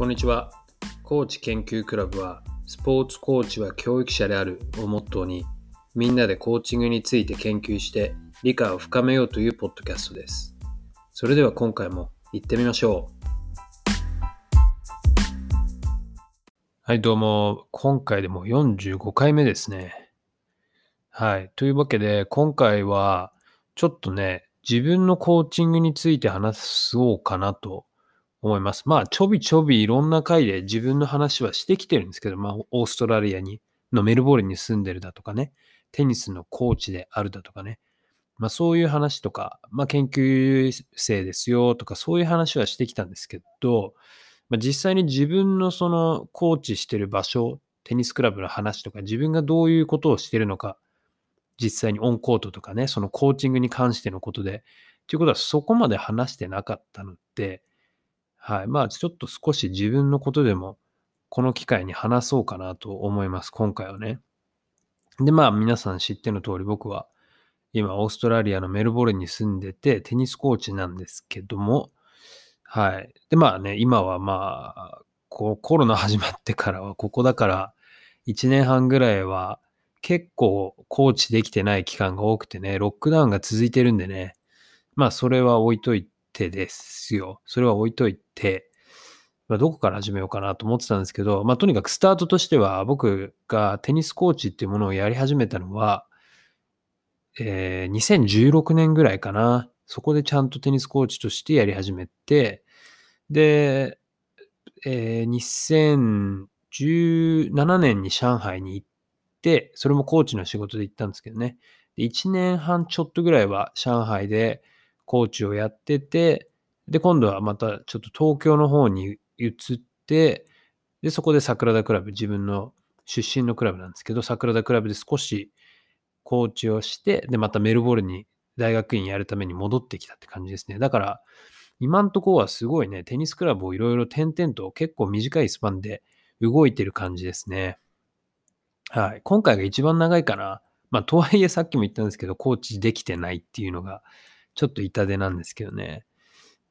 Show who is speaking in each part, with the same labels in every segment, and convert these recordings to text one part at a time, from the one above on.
Speaker 1: こんにちは。コーチ研究クラブは、スポーツコーチは教育者であるをモットーに、みんなでコーチングについて研究して理解を深めようというポッドキャストです。それでは今回も行ってみましょう。はい、どうも。今回でも45回目ですね。はい。というわけで、今回は、ちょっとね、自分のコーチングについて話そうかなと思います。まあ、ちょびちょびいろんな回で自分の話はしてきてるんですけど、まあ、オーストラリアに、のメルボルンに住んでるだとかね、テニスのコーチであるだとかね、まあそういう話とか、まあ研究生ですよとかそういう話はしてきたんですけど、まあ、実際に自分のそのコーチしてる場所、テニスクラブの話とか自分がどういうことをしてるのか、実際にオンコートとかね、そのコーチングに関してのことで、ということはそこまで話してなかったので、はい。まあ、ちょっと少し自分のことでも、この機会に話そうかなと思います。今回はね。で、まあ、皆さん知っての通り、僕は、今、オーストラリアのメルボルンに住んでて、テニスコーチなんですけども、はい。で、まあね、今はまあ、こうコロナ始まってからは、ここだから、1年半ぐらいは、結構コーチできてない期間が多くてね、ロックダウンが続いてるんでね、まあ、それは置いといてですよ。それは置いといて、まあ、どこから始めようかなと思ってたんですけど、まあ、とにかくスタートとしては、僕がテニスコーチっていうものをやり始めたのは、えー、2016年ぐらいかな。そこでちゃんとテニスコーチとしてやり始めて、で、えー、2017年に上海に行って、それもコーチの仕事で行ったんですけどね。1年半ちょっとぐらいは上海でコーチをやってて、で、今度はまたちょっと東京の方に移って、で、そこで桜田クラブ、自分の出身のクラブなんですけど、桜田クラブで少しコーチをして、で、またメルボルンに大学院やるために戻ってきたって感じですね。だから、今んとこはすごいね、テニスクラブをいろいろ点々と結構短いスパンで動いてる感じですね。はい。今回が一番長いかな。まあ、とはいえさっきも言ったんですけど、コーチできてないっていうのがちょっと痛手なんですけどね。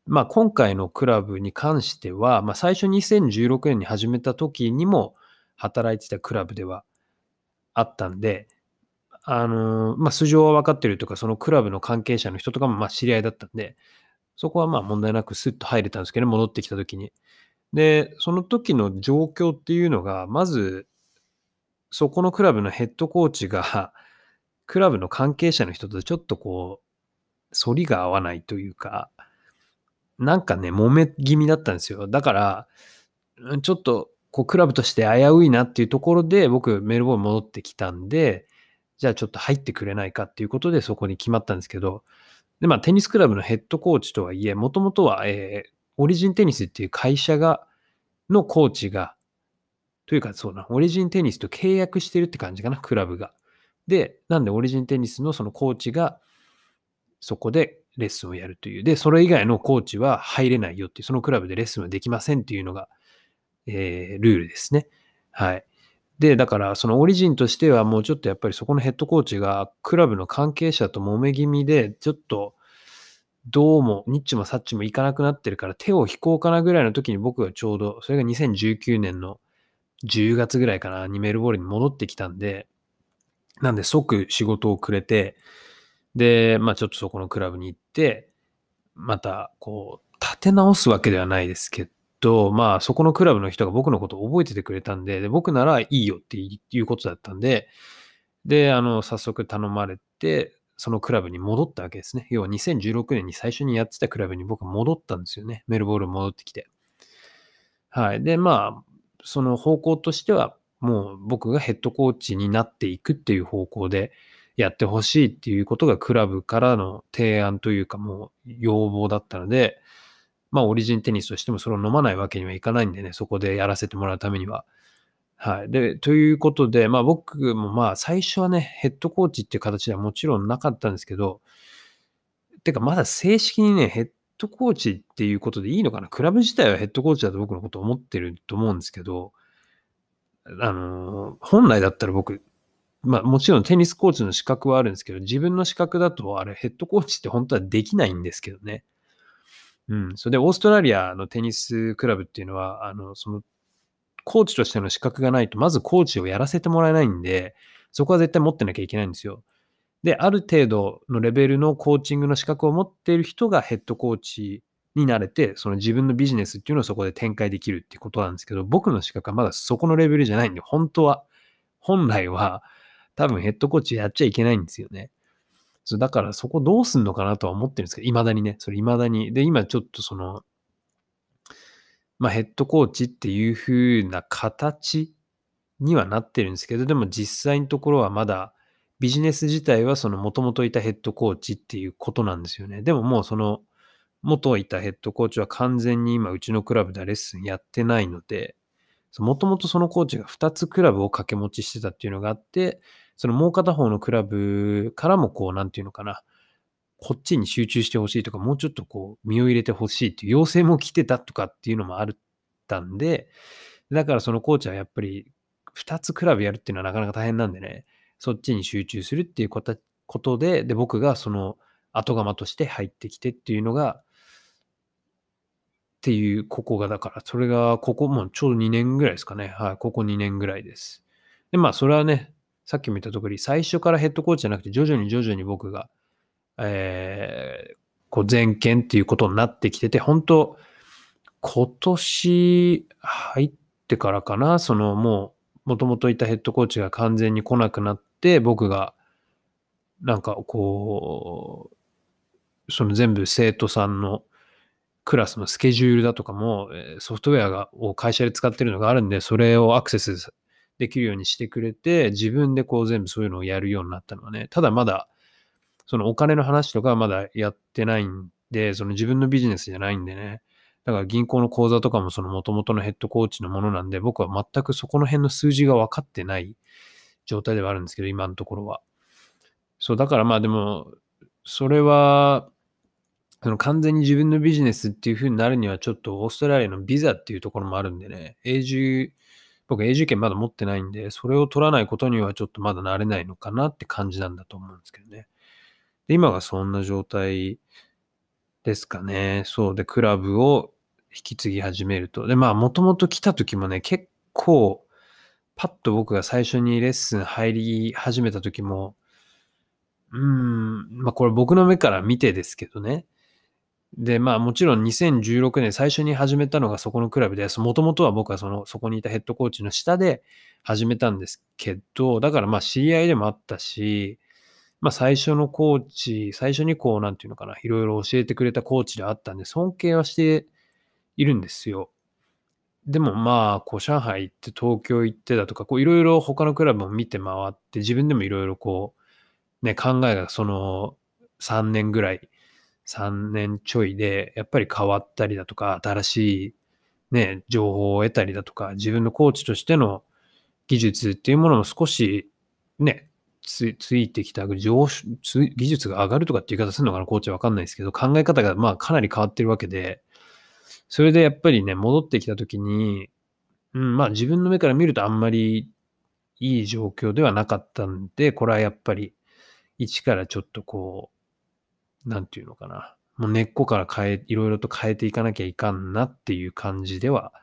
Speaker 1: まあ今回のクラブに関しては、まあ最初2016年に始めた時にも働いてたクラブではあったんで、あのまあ素性は分かってるとか、そのクラブの関係者の人とかもまあ知り合いだったんで、そこはまあ問題なくスッと入れたんですけど、戻ってきた時に。で、その時の状況っていうのが、まず、そこのクラブのヘッドコーチが、クラブの関係者の人とちょっとこう、反りが合わないというか、なんかね、揉め気味だったんですよ。だから、ちょっと、こう、クラブとして危ういなっていうところで、僕、メルボルン戻ってきたんで、じゃあちょっと入ってくれないかっていうことで、そこに決まったんですけど、で、まあ、テニスクラブのヘッドコーチとはいえ、もともとは、えー、オリジンテニスっていう会社が、のコーチが、というかそうな、オリジンテニスと契約してるって感じかな、クラブが。で、なんでオリジンテニスのそのコーチが、そこでレッスンをやるという。で、それ以外のコーチは入れないよっていう、そのクラブでレッスンはできませんっていうのが、えー、ルールですね。はい。で、だから、そのオリジンとしてはもうちょっとやっぱりそこのヘッドコーチがクラブの関係者と揉め気味で、ちょっと、どうも、ニッチもサッチもいかなくなってるから手を引こうかなぐらいの時に僕がちょうど、それが2019年の10月ぐらいかな、にメルボールに戻ってきたんで、なんで即仕事をくれて、で、まあちょっとそこのクラブに行って、またこう、立て直すわけではないですけど、まあそこのクラブの人が僕のことを覚えててくれたんで、で僕ならいいよっていうことだったんで、で、あの、早速頼まれて、そのクラブに戻ったわけですね。要は2016年に最初にやってたクラブに僕は戻ったんですよね。メルボル戻ってきて。はい。で、まあ、その方向としては、もう僕がヘッドコーチになっていくっていう方向で、やってほしいっていうことがクラブからの提案というかもう要望だったので、まあオリジンテニスとしてもそれを飲まないわけにはいかないんでね、そこでやらせてもらうためには。はい。で、ということで、まあ僕もまあ最初はね、ヘッドコーチっていう形ではもちろんなかったんですけど、てかまだ正式にね、ヘッドコーチっていうことでいいのかな？クラブ自体はヘッドコーチだと僕のこと思ってると思うんですけど、あの本来だったら僕、まあもちろんテニスコーチの資格はあるんですけど、自分の資格だとあれヘッドコーチって本当はできないんですけどね。うん。それで、オーストラリアのテニスクラブっていうのは、あの、その、コーチとしての資格がないと、まずコーチをやらせてもらえないんで、そこは絶対持ってなきゃいけないんですよ。で、ある程度のレベルのコーチングの資格を持っている人がヘッドコーチになれて、その自分のビジネスっていうのをそこで展開できるっていうことなんですけど、僕の資格はまだそこのレベルじゃないんで、本当は、本来は多分ヘッドコーチやっちゃいけないんですよね。そうだからそこどうすんのかなとは思ってるんですけど、未だにね、それ未だに。で、今ちょっとその、まあヘッドコーチっていう風な形にはなってるんですけど、でも実際のところはまだビジネス自体はその元々いたヘッドコーチっていうことなんですよね。でももうその元いたヘッドコーチは完全に今うちのクラブではレッスンやってないので、もともとそのコーチが2つクラブを掛け持ちしてたっていうのがあって、そのもう片方のクラブからもこう、なんていうのかな、こっちに集中してほしいとか、もうちょっとこう、身を入れてほしいっていう要請も来てたとかっていうのもあったんで、だからそのコーチはやっぱり2つクラブやるっていうのはなかなか大変なんでね、そっちに集中するっていうことで、で、僕がその後釜として入ってきてっていうのが、っていう、ここがだから、それが、ここもちょうど2年ぐらいですかね。はい、ここ2年ぐらいです。で、まあ、それはね、さっきも言った通り、最初からヘッドコーチじゃなくて、徐々に徐々に僕が、えー、こう、全権っていうことになってきてて、本当今年入ってからかな、そのもう、もともといたヘッドコーチが完全に来なくなって、僕が、なんかこう、その全部生徒さんのクラスのスケジュールだとかも、ソフトウェアがを会社で使ってるのがあるんで、それをアクセスできるようにしてくれて、自分でこう全部そういうのをやるようになったのはね、ただまだ、そのお金の話とかはまだやってないんで、その自分のビジネスじゃないんでね、だから銀行の口座とかもその元々のヘッドコーチのものなんで、僕は全くそこの辺の数字が分かってない状態ではあるんですけど、今のところは。そう、だからまあでも、それは、その完全に自分のビジネスっていう風になるにはちょっとオーストラリアのビザっていうところもあるんでね、永住、僕永住権まだ持ってないんで、それを取らないことにはちょっとまだなれないのかなって感じなんだと思うんですけどね。で、今がそんな状態ですかね。そうで、クラブを引き継ぎ始めると。で、まあ、もともと来た時もね、結構、パッと僕が最初にレッスン入り始めた時も、うーん、まあこれ僕の目から見てですけどね。で、まあもちろん2016年最初に始めたのがそこのクラブで、もともとは僕はその、そこにいたヘッドコーチの下で始めたんですけど、だからまあ知り合いでもあったし、まあ最初のコーチ、最初にこう、なんていうのかな、いろいろ教えてくれたコーチであったんで、尊敬はしているんですよ。でもまあ、こう、上海行って東京行ってだとか、こう、いろいろ他のクラブも見て回って、自分でもいろいろこう、ね、考えがその3年ぐらい3年ちょいで、やっぱり変わったりだとか、新しいね、情報を得たりだとか、自分のコーチとしての技術っていうものも少しね、ついてきた上技術が上がるとかって言い方するのかな、コーチはわかんないですけど、考え方がまあかなり変わってるわけで、それでやっぱりね、戻ってきたときに、うん、まあ自分の目から見るとあんまりいい状況ではなかったんで、これはやっぱり一からちょっとこう、なんていうのかな。もう根っこから変え、いろいろと変えていかなきゃいかんなっていう感じでは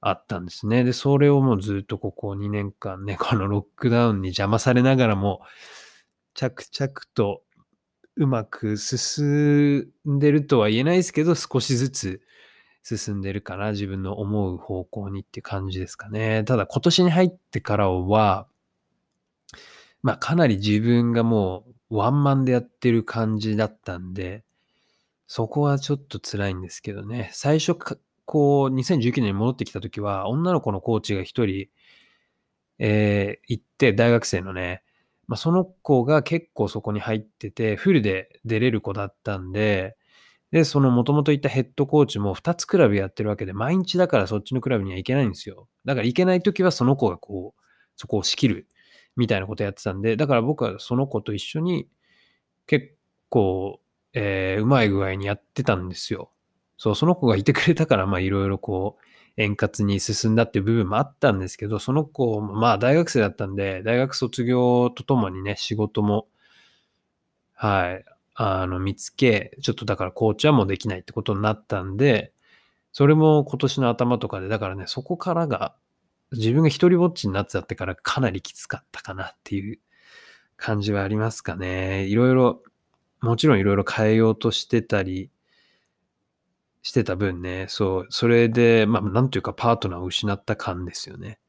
Speaker 1: あったんですね。で、それをもうずっとここ2年間ね、このロックダウンに邪魔されながらも、着々とうまく進んでるとは言えないですけど、少しずつ進んでるかな。自分の思う方向にって感じですかね。ただ今年に入ってからは、まあかなり自分がもうワンマンでやってる感じだったんで、そこはちょっと辛いんですけどね。最初、こう、2019年に戻ってきた時は、女の子のコーチが一人、えー、行って、大学生のね、まあ、その子が結構そこに入ってて、フルで出れる子だったんで、で、その元々行ったヘッドコーチも2つクラブやってるわけで、毎日だからそっちのクラブには行けないんですよ。だから行けない時はその子がこう、そこを仕切るみたいなことやってたんで、だから僕はその子と一緒に結構、えー、うまい具合にやってたんですよ。そう、その子がいてくれたから、まあいろいろこう、円滑に進んだっていう部分もあったんですけど、その子、まあ大学生だったんで、大学卒業とともにね、仕事も、はい、あの、見つけ、ちょっとだからコーチはもできないってことになったんで、それも今年の頭とかで、だからね、そこからが、自分が一人ぼっちになっちゃってからかなりきつかったかなっていう感じはありますかね。いろいろ、もちろんいろいろ変えようとしてたりしてた分ね、そう、それで、まあ、なんというかパートナーを失った感ですよね。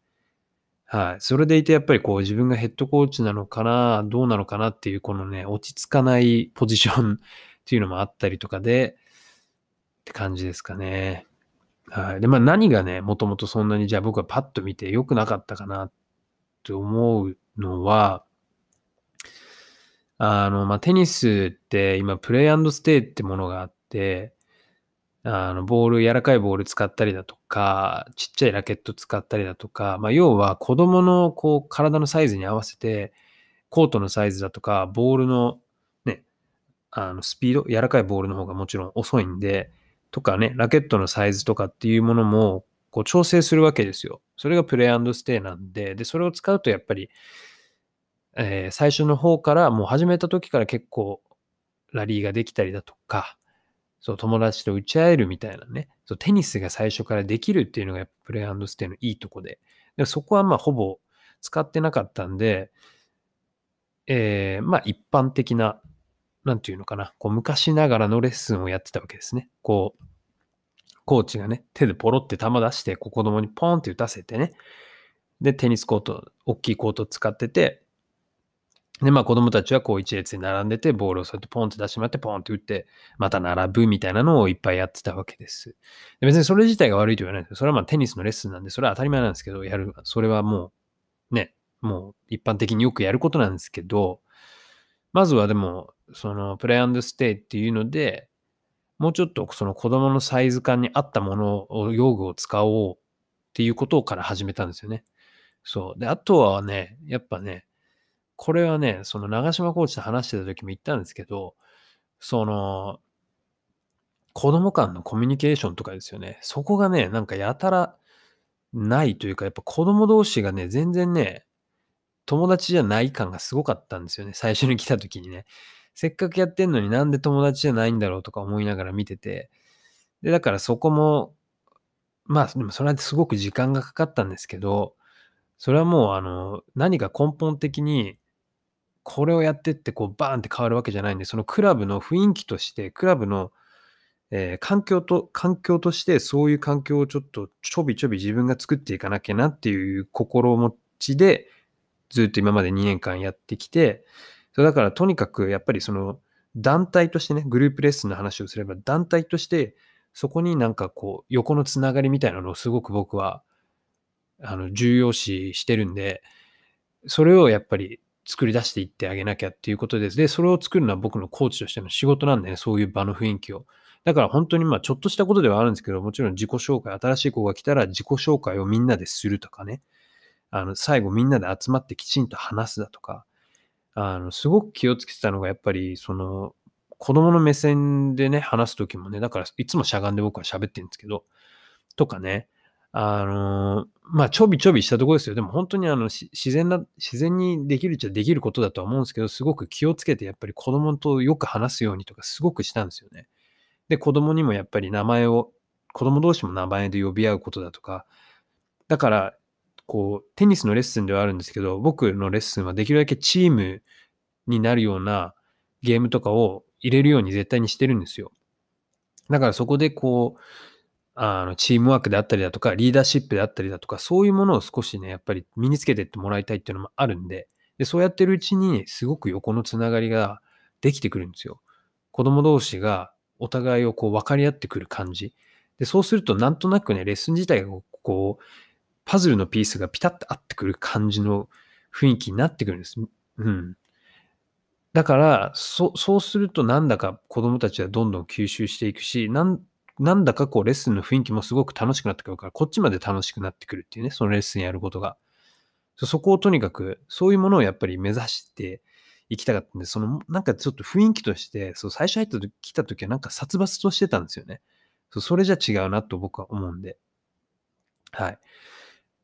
Speaker 1: はい。それでいてやっぱりこう自分がヘッドコーチなのかな、どうなのかなっていうこのね、落ち着かないポジションっていうのもあったりとかで、って感じですかね。はい。で、まあ何がね、もともとそんなにじゃあ僕はパッと見て良くなかったかなって思うのは、あの、まあテニスって今プレイステイってものがあって、あの、ボール、柔らかいボール使ったりだとか、ちっちゃいラケット使ったりだとか、まあ、要は子供のこう体のサイズに合わせて、コートのサイズだとか、ボールのね、あの、スピード、柔らかいボールの方がもちろん遅いんで、とかね、ラケットのサイズとかっていうものも、こう調整するわけですよ。それがプレイステイなんで、で、それを使うとやっぱり、えー、最初の方からもう始めた時から結構ラリーができたりだとか、そう、友達と打ち合えるみたいなね、そうテニスが最初からできるっていうのがプレイステイのいいとこで、でそこはまあほぼ使ってなかったんで、えー、まあ一般的な、なんていうのかな、こう昔ながらのレッスンをやってたわけですね。こう、コーチがね、手でポロって球出して、こう子供にポンって打たせてね、で、テニスコート、大きいコート使ってて、で、まあ子供たちはこう一列に並んでて、ボールをそうやってポンって出してもらって、ポンって打って、また並ぶみたいなのをいっぱいやってたわけです。で別にそれ自体が悪いと言わないです、それはまあテニスのレッスンなんで、それは当たり前なんですけど、やる、それはもう、ね、もう一般的によくやることなんですけど、まずはでも、そのプレイステイっていうので、もうちょっとその子供のサイズ感に合ったものを、用具を使おうっていうことから始めたんですよね。そう。で、あとはね、やっぱね、これはね、その長島コーチと話してた時も言ったんですけど、その、子供間のコミュニケーションとかですよね。そこがね、なんかやたらないというか、やっぱ子供同士がね、全然ね、友達じゃない感がすごかったんですよね。最初に来た時にね。せっかくやってんのになんで友達じゃないんだろうとか思いながら見てて。で、だからそこも、まあ、でもそれはすごく時間がかかったんですけど、それはもうあの、何か根本的にこれをやってってこうバーンって変わるわけじゃないんで、そのクラブの雰囲気として、クラブの、えー、環境と、環境としてそういう環境をちょっとちょびちょび自分が作っていかなきゃなっていう心持ちで、ずっと今まで2年間やってきて、そうだからとにかくやっぱりその団体としてね、グループレッスンの話をすれば団体としてそこになんかこう横のつながりみたいなのをすごく僕はあの重要視してるんで、それをやっぱり作り出していってあげなきゃっていうことです。で、それを作るのは僕のコーチとしての仕事なんでね、そういう場の雰囲気を。だから本当にまあちょっとしたことではあるんですけど、もちろん自己紹介、新しい子が来たら自己紹介をみんなでするとかね、あの、最後みんなで集まってきちんと話すだとか、あの、すごく気をつけてたのがやっぱり、その、子供の目線でね、話すときもね、だからいつもしゃがんで僕は喋ってるんですけど、とかね、あの、まあ、ちょびちょびしたところですよ。でも本当にあの、自然な、自然にできるっちゃできることだとは思うんですけど、すごく気をつけてやっぱり子供とよく話すようにとかすごくしたんですよね。で、子供にもやっぱり名前を、子供同士も名前で呼び合うことだとか、だから、こう、テニスのレッスンではあるんですけど、僕のレッスンはできるだけチームになるようなゲームとかを入れるように絶対にしてるんですよ。だからそこでこう、あの、チームワークであったりだとか、リーダーシップであったりだとか、そういうものを少しね、やっぱり身につけてってもらいたいっていうのもあるんで、で、そうやってるうちに、すごく横のつながりができてくるんですよ。子供同士がお互いをこう分かり合ってくる感じ。で、そうするとなんとなくね、レッスン自体がこう、パズルのピースがピタッと合ってくる感じの雰囲気になってくるんです。うん。だから、そそうするとなんだか子供たちはどんどん吸収していくし、なんなんだかこうレッスンの雰囲気もすごく楽しくなってくるから、こっちまで楽しくなってくるっていうね、そのレッスンやることが。そこをとにかく、そういうものをやっぱり目指していきたかったんで、その、なんかちょっと雰囲気として、そう、最初入った時、来た時はなんか殺伐としてたんですよね。そうそれじゃ違うなと僕は思うんで。はい。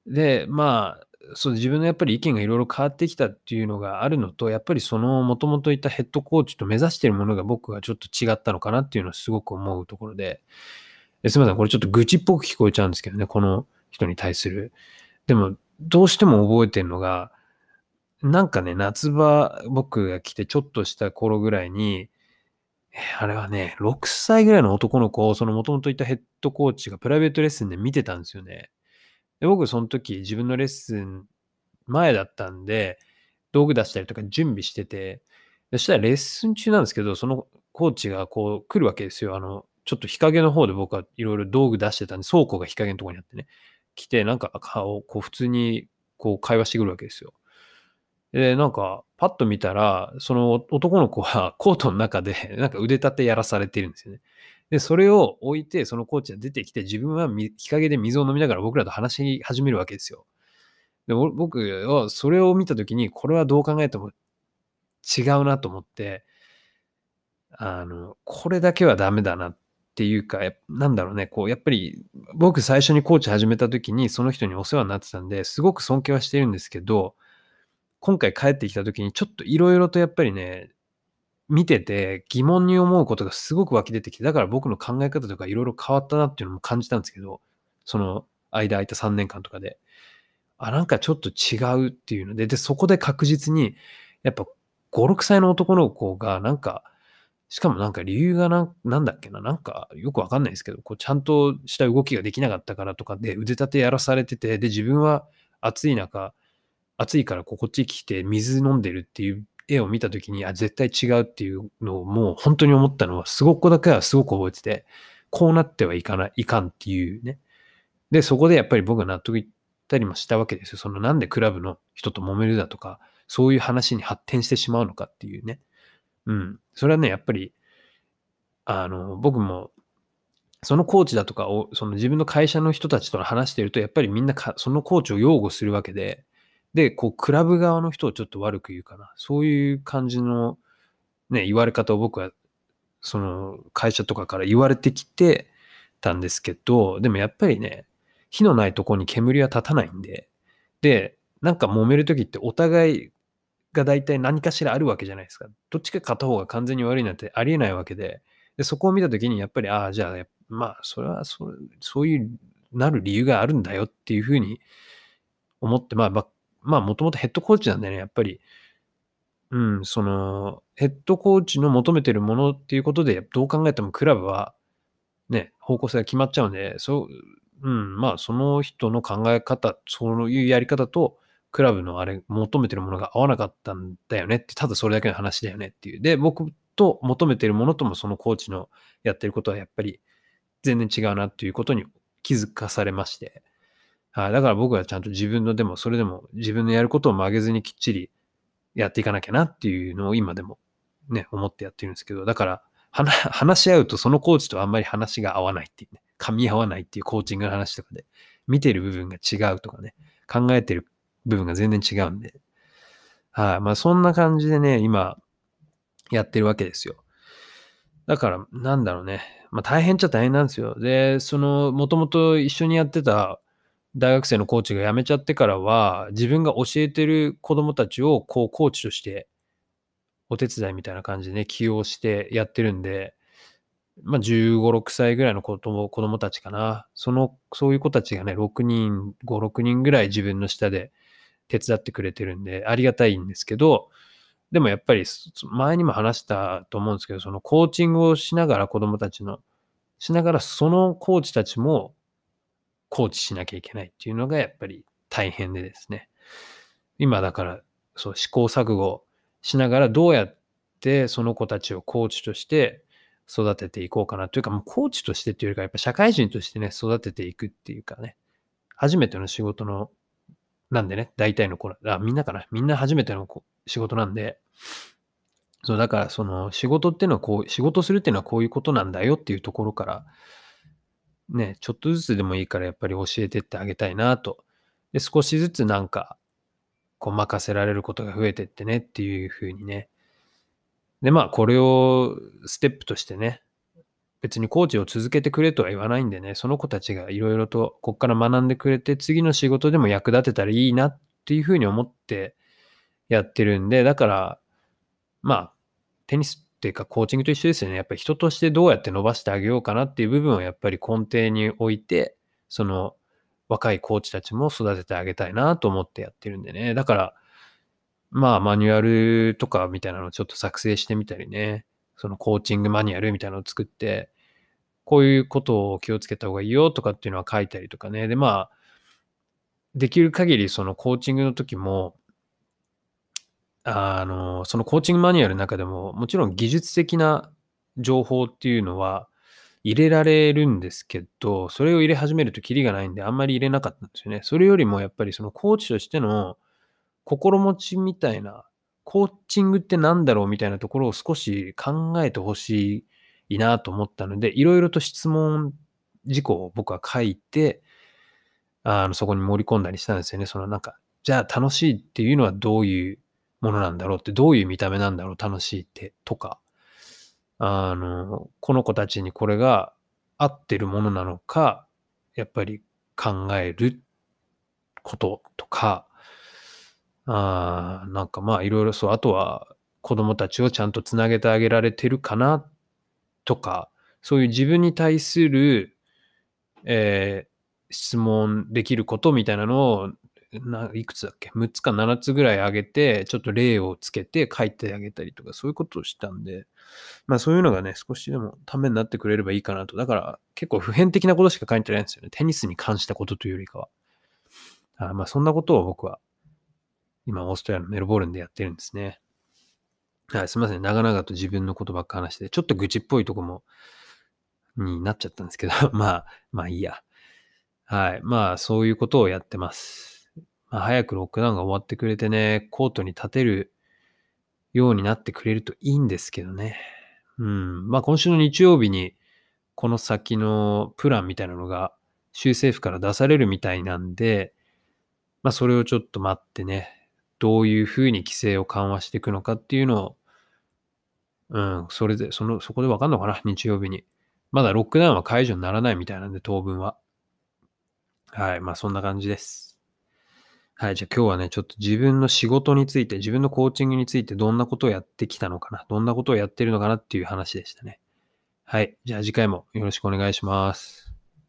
Speaker 1: で、まあ、そう自分のやっぱり意見がいろいろ変わってきたっていうのがあるのと、やっぱりそのもともといたヘッドコーチと目指しているものが僕はちょっと違ったのかなっていうのはすごく思うところで、すみません、これちょっと愚痴っぽく聞こえちゃうんですけどね、この人に対する。でも、どうしても覚えてるのが、なんかね、夏場、僕が来てちょっとした頃ぐらいに、あれはね、6歳ぐらいの男の子を、その元々いたヘッドコーチがプライベートレッスンで見てたんですよね。で僕、その時自分のレッスン前だったんで、道具出したりとか準備してて、そしたらレッスン中なんですけど、そのコーチがこう来るわけですよ。あの、ちょっと日陰の方で僕はいろいろ道具出してたんで、倉庫が日陰のところにあってね、来て、なんか顔、こう普通にこう会話してくるわけですよ。で、なんか、パッと見たら、その男の子はコートの中で、なんか腕立てやらされてるんですよね。で、それを置いて、そのコーチが出てきて、自分は日陰で水を飲みながら僕らと話し始めるわけですよ。で僕はそれを見たときに、これはどう考えても違うなと思って、あの、これだけはダメだなっていうか、なんだろうね、こう、やっぱり僕最初にコーチ始めたときにその人にお世話になってたんで、すごく尊敬はしてるんですけど、今回帰ってきた時にちょっといろいろとやっぱりね、見てて疑問に思うことがすごく湧き出てきて、だから僕の考え方とかいろいろ変わったなっていうのも感じたんですけど、その間空いた3年間とかで。あ、なんかちょっと違うっていうので、で、そこで確実に、やっぱ5、6歳の男の子がなんか、しかもなんか理由がななんだっけな、なんかよくわかんないですけど、こうちゃんとした動きができなかったからとかで腕立てやらされてて、で、自分は暑い中、暑いからこっち来て水飲んでるっていう絵を見た時に、あ、絶対違うっていうのをもう本当に思ったのは、すごくだけはすごく覚えてて、こうなってはいかない、いかんっていうね。で、そこでやっぱり僕が納得いったりもしたわけですよ。そのなんでクラブの人と揉めるだとか、そういう話に発展してしまうのかっていうね。うん。それはね、やっぱり、あの、僕も、そのコーチだとかを、その自分の会社の人たちと話していると、やっぱりみんなそのコーチを擁護するわけで、で、こう、クラブ側の人をちょっと悪く言うかな。そういう感じの、ね、言われ方を僕は、その、会社とかから言われてきてたんですけど、でもやっぱりね、火のないとこに煙は立たないんで、で、なんか揉めるときってお互いが大体何かしらあるわけじゃないですか。どっちか片方が完全に悪いなんてありえないわけで、でそこを見たときにやっぱり、ああ、じゃあ、まあ、それはそ、そういうなる理由があるんだよっていうふうに思って、まあ、まあもともとヘッドコーチなんでね、やっぱり、うん、その、ヘッドコーチの求めてるものっていうことで、どう考えてもクラブは、ね、方向性が決まっちゃうんで、そう、うん、まあその人の考え方、そういうやり方と、クラブのあれ、求めてるものが合わなかったんだよねって、ただそれだけの話だよねっていう。で、僕と求めてるものともそのコーチのやってることはやっぱり全然違うなっていうことに気づかされまして。はい。だから僕はちゃんと自分のでも、それでも自分のやることを曲げずにきっちりやっていかなきゃなっていうのを今でもね、思ってやってるんですけど、だから 話し合うとそのコーチとあんまり話が合わないっていうね、噛み合わないっていうコーチングの話とかで、見てる部分が違うとかね、考えてる部分が全然違うんで、はい。まあそんな感じでね、今やってるわけですよ。だから、なんだろうね。まあ大変っちゃ大変なんですよ。で、その、もともと一緒にやってた大学生のコーチが辞めちゃってからは、自分が教えてる子供たちを、こう、コーチとして、お手伝いみたいな感じでね、起用してやってるんで、まあ、15、6歳ぐらいの子供子供たちかな。その、そういう子たちがね、6人、5、6人ぐらい自分の下で手伝ってくれてるんで、ありがたいんですけど、でもやっぱり、前にも話したと思うんですけど、そのコーチングをしながら子供たちの、しながらそのコーチたちもコーチしなきゃいけないっていうのがやっぱり大変でですね。今だから、そう試行錯誤しながらどうやってその子たちをコーチとして育てていこうかなというか、もうコーチとしてっていうよりか、やっぱ社会人としてね、育てていくっていうかね、初めての仕事の、なんでね、大体の子、あ、みんなかな、みんな初めての仕事なんで、そう、だからその仕事っていうのはこう、仕事するっていうのはこういうことなんだよっていうところから、ね、ちょっとずつでもいいからやっぱり教えてってあげたいなと。で、少しずつなんか、こう任せられることが増えてってねっていうふうにね。で、まあこれをステップとしてね、別にコーチを続けてくれとは言わないんでね、その子たちがいろいろとこっから学んでくれて、次の仕事でも役立てたらいいなっっていうふうに思ってやってるんで、だから、まあ、テニスっていうかコーチングと一緒ですよね。やっぱり人としてどうやって伸ばしてあげようかなっていう部分をやっぱり根底に置いて、その若いコーチたちも育ててあげたいなと思ってやってるんでね。だから、まあマニュアルとかみたいなのをちょっと作成してみたりね。そのコーチングマニュアルみたいなのを作って、こういうことを気をつけた方がいいよとかっていうのは書いたりとかね。で、まあ、できる限りそのコーチングの時も、あの、そのコーチングマニュアルの中でも、もちろん技術的な情報っていうのは入れられるんですけど、それを入れ始めるとキリがないんで、あんまり入れなかったんですよね。それよりもやっぱりそのコーチとしての心持ちみたいな、コーチングって何だろうみたいなところを少し考えてほしいなと思ったので、いろいろと質問事項を僕は書いて、あの、そこに盛り込んだりしたんですよね。そのなんか、じゃあ楽しいっていうのはどういうものなんだろうって、どういう見た目なんだろう、楽しいって、とか、あの、この子たちにこれが合ってるものなのか、やっぱり考えることとか、あなんかまあいろいろそう、あとは子供たちをちゃんとつなげてあげられてるかなとか、そういう自分に対する、えー、質問できることみたいなのをないくつだっけ ?6 つか7つぐらい上げて、ちょっと例をつけて書いてあげたりとか、そういうことをしたんで、まあそういうのがね、少しでもためになってくれればいいかなと。だから結構普遍的なことしか書いてないんですよね。テニスに関したことというよりかは。あまあそんなことを僕は今オーストラリアのメルボルンでやってるんですね。はい、すみません。長々と自分のことばっか話して、ちょっと愚痴っぽいとこも、になっちゃったんですけど、まあ、まあいいや。はい。まあ、そういうことをやってます。ま、早くロックダウンが終わってくれてね、コートに立てるようになってくれるといいんですけどね。うん。まあ今週の日曜日に、この先のプランみたいなのが、州政府から出されるみたいなんで、まあそれをちょっと待ってね、どういうふうに規制を緩和していくのかっていうのを、うん、それで、その、そこでわかんのかな日曜日に。まだロックダウンは解除にならないみたいなんで、当分は。はい。まあそんな感じです。はい、じゃあ今日はね、ちょっと自分の仕事について、自分のコーチングについてどんなことをやってきたのかな、どんなことをやってるのかなっていう話でしたね。はい、じゃあ次回もよろしくお願いします。